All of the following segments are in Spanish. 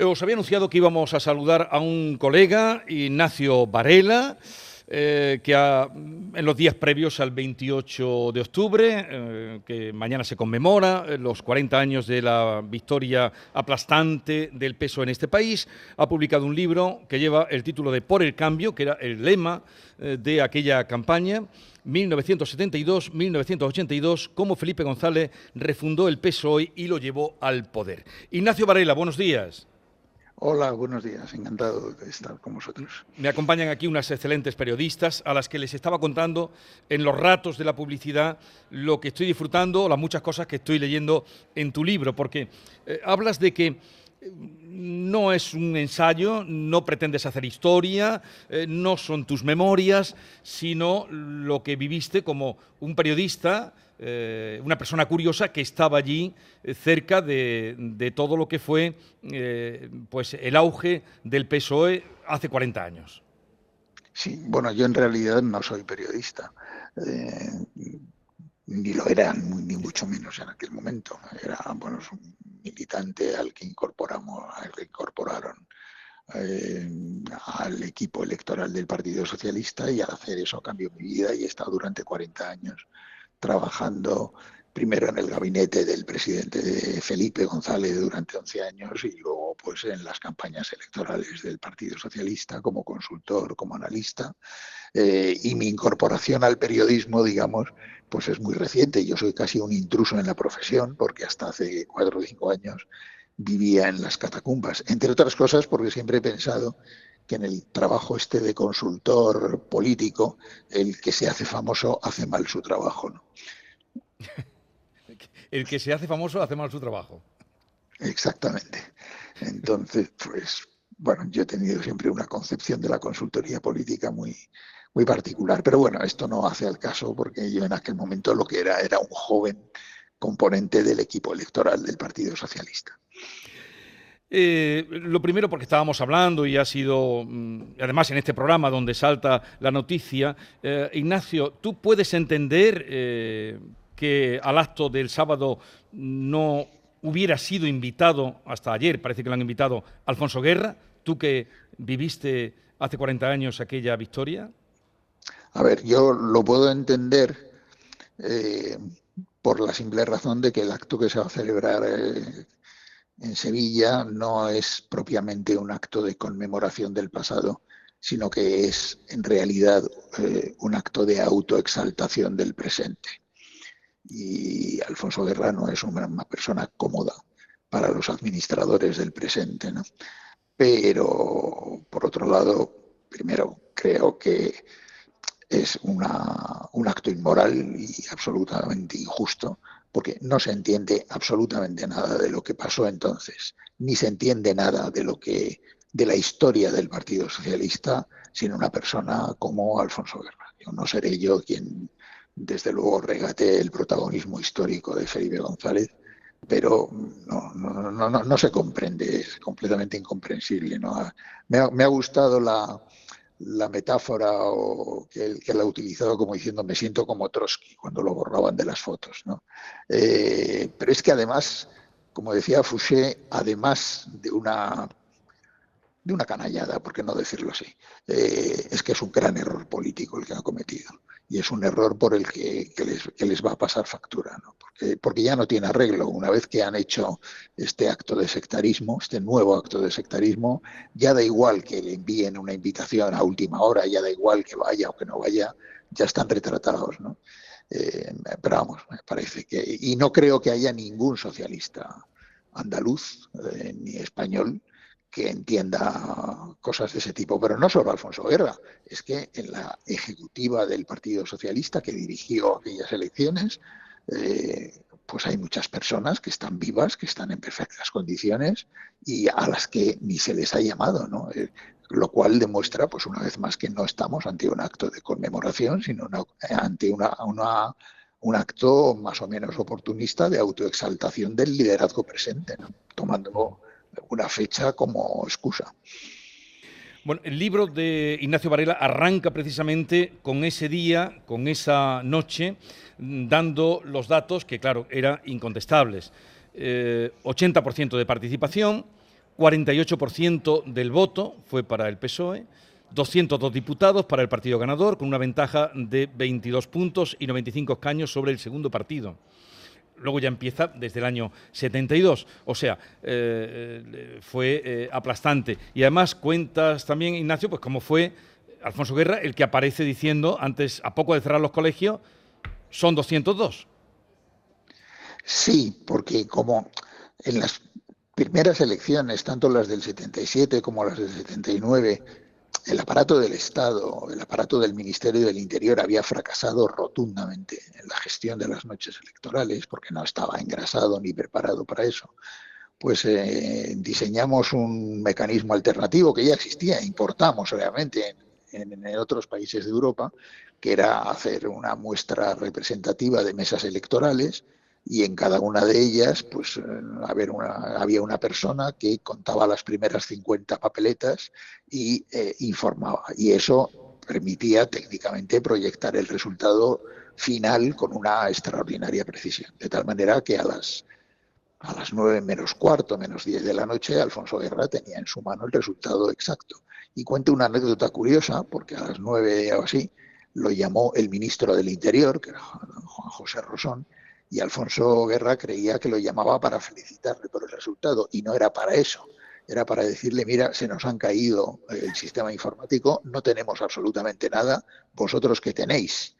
Os había anunciado que íbamos a saludar a un colega, Ignacio Varela, eh, que en los días previos al 28 de octubre, eh, que mañana se conmemora eh, los 40 años de la victoria aplastante del peso en este país, ha publicado un libro que lleva el título de Por el Cambio, que era el lema de aquella campaña. 1972-1982, cómo Felipe González refundó el PSOE y lo llevó al poder. Ignacio Varela, buenos días. Hola, buenos días, encantado de estar con vosotros. Me acompañan aquí unas excelentes periodistas a las que les estaba contando en los ratos de la publicidad lo que estoy disfrutando, las muchas cosas que estoy leyendo en tu libro, porque eh, hablas de que eh, no es un ensayo, no pretendes hacer historia, eh, no son tus memorias, sino lo que viviste como un periodista eh, una persona curiosa que estaba allí eh, cerca de, todo lo que fue eh, pues el auge del PSOE hace 40 años. Sí, bueno, yo en realidad no soy periodista, ni lo era, ni mucho menos en aquel momento. Era bueno, un militante al que incorporamos, al que incorporaron al equipo electoral del Partido Socialista y al hacer eso cambió mi vida y he estado durante 40 años trabajando primero en el gabinete del presidente Felipe González durante 11 años y luego pues en las campañas electorales del Partido Socialista como consultor, como analista. Eh, y mi incorporación al periodismo, digamos, pues es muy reciente. Yo soy casi un intruso en la profesión porque hasta hace cuatro o cinco años vivía en las catacumbas, entre otras cosas porque siempre he pensado que en el trabajo este de consultor político, el que se hace famoso hace mal su trabajo. ¿no? el que se hace famoso hace mal su trabajo. Exactamente. Entonces, pues, bueno, yo he tenido siempre una concepción de la consultoría política muy, muy particular, pero bueno, esto no hace al caso porque yo en aquel momento lo que era era un joven componente del equipo electoral del Partido Socialista. Eh, lo primero porque estábamos hablando y ha sido, mm, además en este programa donde salta la noticia, eh, Ignacio, ¿tú puedes entender eh, que al acto del sábado no hubiera sido invitado, hasta ayer parece que lo han invitado, Alfonso Guerra, tú que viviste hace 40 años aquella victoria? A ver, yo lo puedo entender por la simple razón de que el acto que se va a celebrar en Sevilla no es propiamente un acto de conmemoración del pasado, sino que es en realidad eh, un acto de autoexaltación del presente. Y Alfonso Guerra no es una, persona cómoda para los administradores del presente. Pero, por otro lado, primero, creo que es un acto inmoral y absolutamente injusto porque no se entiende absolutamente nada de lo que pasó entonces, ni se entiende nada de lo que de la historia del Partido Socialista sin una persona como Alfonso Guerra. Yo no seré yo quien, desde luego, regate el protagonismo histórico de Felipe González, pero no, no, no, no se comprende, es completamente incomprensible. ¿no? Me, ha, me ha gustado la, la metáfora o que, él ha utilizado como diciendo me siento como Trotsky cuando lo borraban de las fotos. ¿no? Eh, pero es que además, como decía Fouché, además de una de una canallada, por qué no decirlo así, eh, es que es un gran error político el que ha cometido y es un error por el que, les, va a pasar factura, ¿no? porque, porque ya no tiene arreglo. Una vez que han hecho este acto de sectarismo, este nuevo acto de sectarismo, ya da igual que le envíen una invitación a última hora, ya da igual que vaya o que no vaya, ya están retratados. ¿no? Eh, pero vamos, me parece que... Y no creo que haya ningún socialista andaluz eh, ni español que entienda cosas de ese tipo, pero no solo Alfonso Guerra, es que en la ejecutiva del Partido Socialista que dirigió aquellas elecciones, eh, pues hay muchas personas que están vivas, que están en perfectas condiciones y a las que ni se les ha llamado, ¿no? Eh, lo cual demuestra, pues una vez más, que no estamos ante un acto de conmemoración, sino ante una, un acto más o menos oportunista de autoexaltación del liderazgo presente, tomando una fecha como excusa. Bueno, el libro de Ignacio Varela arranca precisamente con ese día, con esa noche, dando los datos que, claro, eran incontestables. 80% eh, de participación, 48% del voto fue para el PSOE, 202 diputados para el partido ganador, con una ventaja de 22 puntos y 95 escaños sobre el segundo partido. Luego ya empieza desde el año 72, o sea, eh, eh, fue eh, aplastante. Y además cuentas también, Ignacio, pues cómo fue Alfonso Guerra el que aparece diciendo, antes, a poco de cerrar los colegios, son 202. Sí, porque como en las primeras elecciones, tanto las del 77 como las del 79, el aparato del Estado, el aparato del Ministerio del Interior había fracasado rotundamente en la gestión de las noches electorales porque no estaba engrasado ni preparado para eso. Pues eh, diseñamos un mecanismo alternativo que ya existía, importamos obviamente en, en otros países de Europa, que era hacer una muestra representativa de mesas electorales y en cada una de ellas pues eh, había una persona que contaba las primeras 50 papeletas y eh, informaba. Y eso permitía técnicamente proyectar el resultado final con una extraordinaria precisión. De tal manera que a las, a las 9 menos cuarto, menos 10 de la noche, Alfonso Guerra tenía en su mano el resultado exacto. Y cuento una anécdota curiosa, porque a las 9 o así lo llamó el ministro del Interior, que era Juan José Rosón, y Alfonso Guerra creía que lo llamaba para felicitarle por el resultado y no era para eso. Era para decirle, mira, se nos han caído el sistema informático, no tenemos absolutamente nada, vosotros qué tenéis.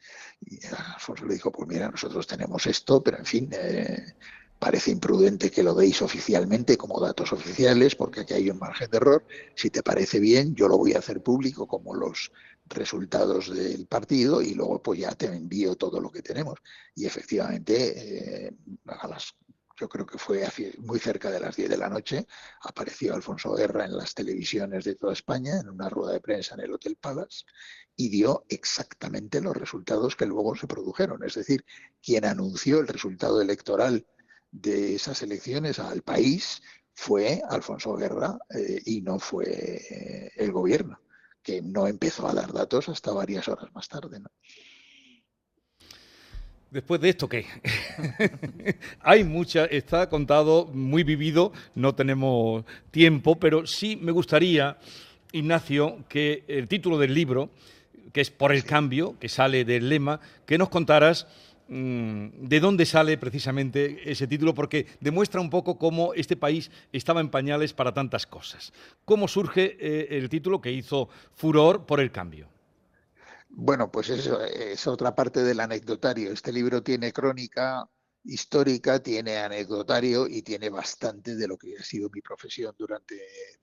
Y Alfonso le dijo, pues mira, nosotros tenemos esto, pero en fin, eh, parece imprudente que lo deis oficialmente como datos oficiales, porque aquí hay un margen de error. Si te parece bien, yo lo voy a hacer público como los resultados del partido y luego pues ya te envío todo lo que tenemos. Y efectivamente, eh, a las, yo creo que fue muy cerca de las 10 de la noche, apareció Alfonso Guerra en las televisiones de toda España, en una rueda de prensa en el Hotel Palace, y dio exactamente los resultados que luego se produjeron. Es decir, quien anunció el resultado electoral de esas elecciones al país fue Alfonso Guerra eh, y no fue eh, el gobierno que no empezó a dar datos hasta varias horas más tarde. Después de esto, ¿qué? Hay mucha, está contado, muy vivido, no tenemos tiempo, pero sí me gustaría, Ignacio, que el título del libro, que es Por el cambio, que sale del lema, que nos contaras de dónde sale precisamente ese título, porque demuestra un poco cómo este país estaba en pañales para tantas cosas. ¿Cómo surge eh, el título que hizo furor por el cambio? Bueno, pues eso es otra parte del anecdotario. Este libro tiene crónica, histórica, tiene anecdotario y tiene bastante de lo que ha sido mi profesión durante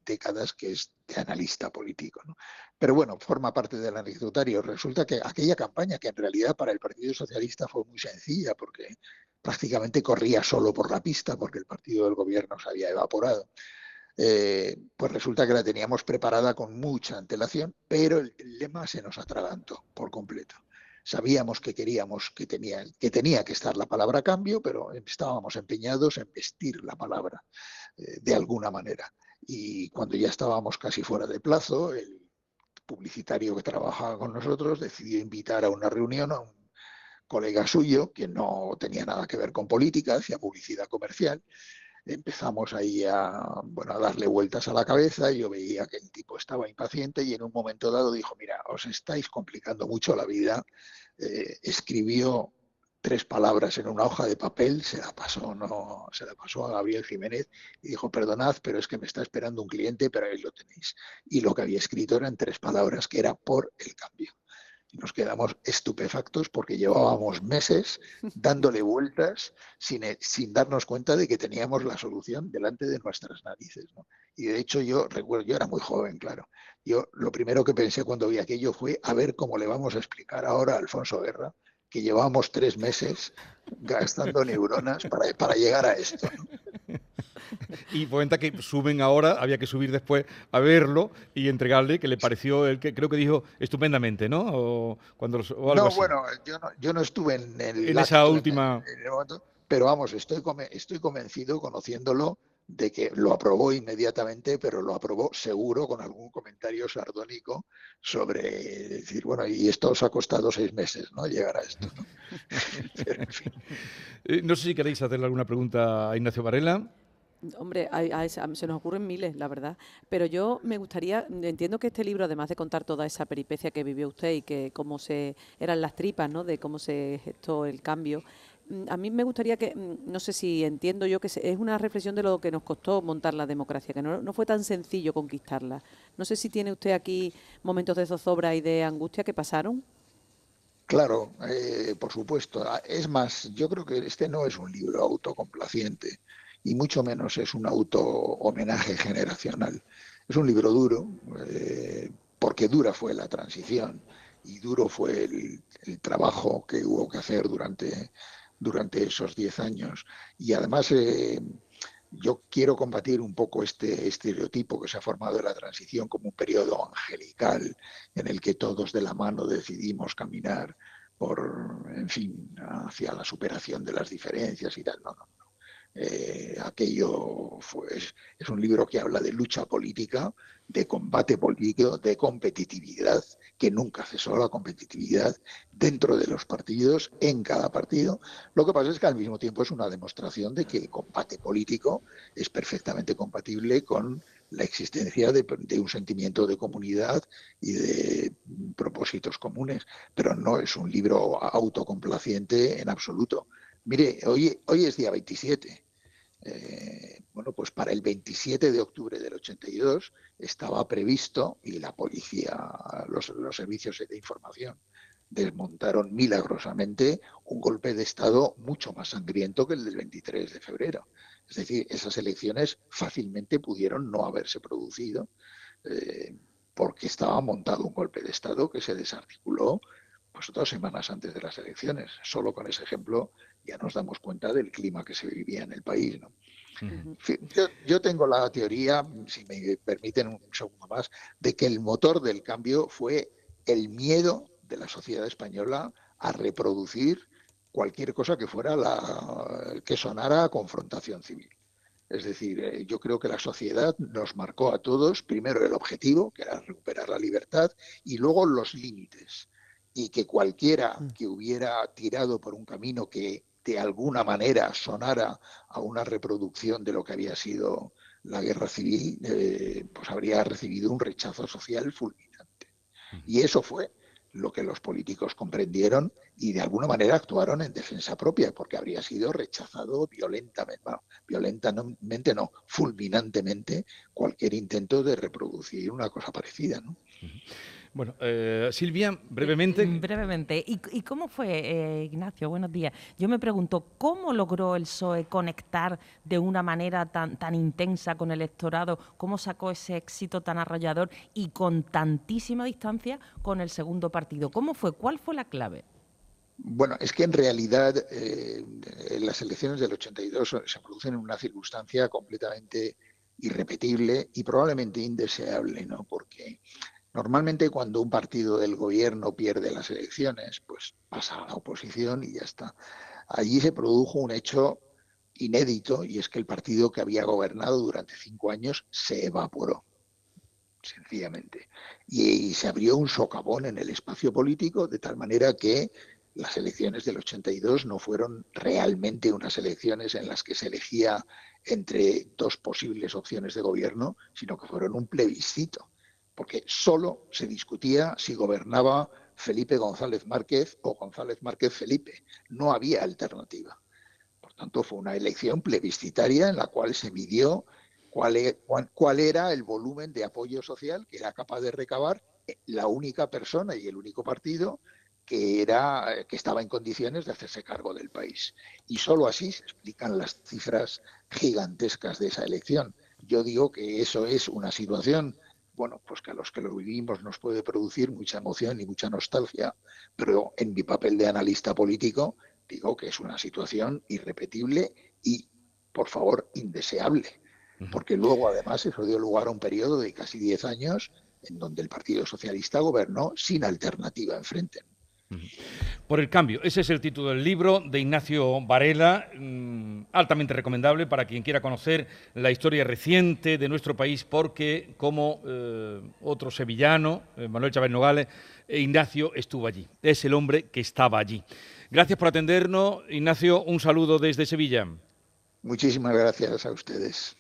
décadas, que es de analista político. Pero bueno, forma parte del anecdotario. Resulta que aquella campaña, que en realidad para el Partido Socialista fue muy sencilla, porque prácticamente corría solo por la pista, porque el partido del gobierno se había evaporado. Eh, pues resulta que la teníamos preparada con mucha antelación, pero el lema se nos atragantó por completo. Sabíamos que queríamos que tenía, que tenía que estar la palabra cambio, pero estábamos empeñados en vestir la palabra eh, de alguna manera. Y cuando ya estábamos casi fuera de plazo, el publicitario que trabajaba con nosotros decidió invitar a una reunión a un colega suyo que no tenía nada que ver con política, hacía publicidad comercial. Empezamos ahí a, bueno, a darle vueltas a la cabeza, yo veía que el tipo estaba impaciente y en un momento dado dijo, mira, os estáis complicando mucho la vida, eh, escribió tres palabras en una hoja de papel, se la pasó, no, se la pasó a Gabriel Jiménez y dijo, perdonad, pero es que me está esperando un cliente, pero ahí lo tenéis. Y lo que había escrito eran tres palabras, que era por el cambio. Y nos quedamos estupefactos porque llevábamos meses dándole vueltas sin, sin darnos cuenta de que teníamos la solución delante de nuestras narices. Y de hecho yo recuerdo, yo era muy joven, claro. Yo lo primero que pensé cuando vi aquello fue a ver cómo le vamos a explicar ahora a Alfonso Guerra que llevamos tres meses gastando neuronas para, para llegar a esto. Y cuenta que suben ahora, había que subir después a verlo y entregarle que le pareció, el que creo que dijo estupendamente, ¿no? O cuando, no, bueno, yo no, yo no estuve en, el en esa última... pero vamos, estoy, estoy convencido, conociéndolo, de que lo aprobó inmediatamente, pero lo aprobó seguro con algún comentario sardónico sobre decir, bueno, y esto os ha costado seis meses, ¿no? Llegar a esto. ¿no? Eh, no sé si queréis hacerle alguna pregunta a Ignacio Varela. Hombre, se nos ocurren miles, la verdad. Pero yo me gustaría, entiendo que este libro, además de contar toda esa peripecia que vivió usted y que cómo se eran las tripas, ¿no? De cómo se gestó el cambio, mm, a mí me gustaría que, mm, no sé si entiendo yo que es una reflexión de lo que nos costó montar la democracia, que no, fue tan sencillo conquistarla. No sé si tiene usted aquí momentos de zozobra y de angustia que pasaron. Claro, eh, por supuesto. Ah, es más, yo creo que este no es un libro autocomplaciente y mucho menos es un auto homenaje generacional. Es un libro duro, eh, porque dura fue la transición y duro fue el, trabajo que hubo que hacer durante, durante esos diez años. Y además eh, yo quiero combatir un poco este estereotipo que se ha formado de la transición como un periodo angelical en el que todos de la mano decidimos caminar por, en fin, hacia la superación de las diferencias y tal. No, no, eh, aquello es un libro que habla de lucha política, de combate político, de competitividad, que nunca cesó la competitividad dentro de los partidos, en cada partido. Lo que pasa es que al mismo tiempo es una demostración de que el combate político es perfectamente compatible con la existencia de, de, un sentimiento de comunidad y de propósitos comunes, pero no es un libro autocomplaciente en absoluto. Mire, hoy, es día 27 eh, bueno, pues para el 27 de octubre del 82 estaba previsto, y la policía, los, servicios de información desmontaron milagrosamente un golpe de Estado mucho más sangriento que el del 23 de febrero. Es decir, esas elecciones fácilmente pudieron no haberse producido eh, porque estaba montado un golpe de Estado que se desarticuló pues dos semanas antes de las elecciones. Solo con ese ejemplo ya nos damos cuenta del clima que se vivía en el país. yo, tengo la teoría, si me permiten un segundo más, de que el motor del cambio fue el miedo de la sociedad española a reproducir cualquier cosa que fuera la que sonara a confrontación civil. Es decir, eh, yo creo que la sociedad nos marcó a todos primero el objetivo, que era recuperar la libertad, y luego los límites. Y que cualquiera mm. que hubiera tirado por un camino que de alguna manera sonara a una reproducción de lo que había sido la guerra civil, eh, pues habría recibido un rechazo social fulminante. Y eso fue lo que los políticos comprendieron y de alguna manera actuaron en defensa propia, porque habría sido rechazado violentamente, violentamente no, fulminantemente cualquier intento de reproducir una cosa parecida. ¿no? Bueno, eh, Silvia, brevemente. Mm, brevemente. ¿Y, cómo fue, eh, Ignacio? Buenos días. Yo me pregunto, ¿cómo logró el PSOE conectar de una manera tan, tan intensa con el electorado? ¿Cómo sacó ese éxito tan arrollador y con tantísima distancia con el segundo partido? ¿Cómo fue? ¿Cuál fue la clave? Bueno, es que en realidad eh, las elecciones del 82 se producen en una circunstancia completamente irrepetible y probablemente indeseable, ¿no? Porque Normalmente cuando un partido del gobierno pierde las elecciones, pues pasa a la oposición y ya está. Allí se produjo un hecho inédito y es que el partido que había gobernado durante cinco años se evaporó, sencillamente. Y, se abrió un socavón en el espacio político de tal manera que las elecciones del 82 no fueron realmente unas elecciones en las que se elegía entre dos posibles opciones de gobierno, sino que fueron un plebiscito porque solo se discutía si gobernaba Felipe González Márquez o González Márquez Felipe. No había alternativa. Por tanto, fue una elección plebiscitaria en la cual se midió cuál, e, era el volumen de apoyo social que era capaz de recabar la única persona y el único partido que era que estaba en condiciones de hacerse cargo del país. Y solo así se explican las cifras gigantescas de esa elección. Yo digo que eso es una situación bueno, pues que a los que lo vivimos nos puede producir mucha emoción y mucha nostalgia, pero en mi papel de analista político digo que es una situación irrepetible y, por favor, indeseable, porque luego además eso dio lugar a un periodo de casi 10 años en donde el Partido Socialista gobernó sin alternativa enfrente. Por el cambio, ese es el título del libro de Ignacio Varela, mm, altamente recomendable para quien quiera conocer la historia reciente de nuestro país, porque como eh, otro sevillano, eh, Manuel Chávez Nogales, eh, Ignacio estuvo allí, es el hombre que estaba allí. Gracias por atendernos, Ignacio, un saludo desde Sevilla. Muchísimas gracias a ustedes.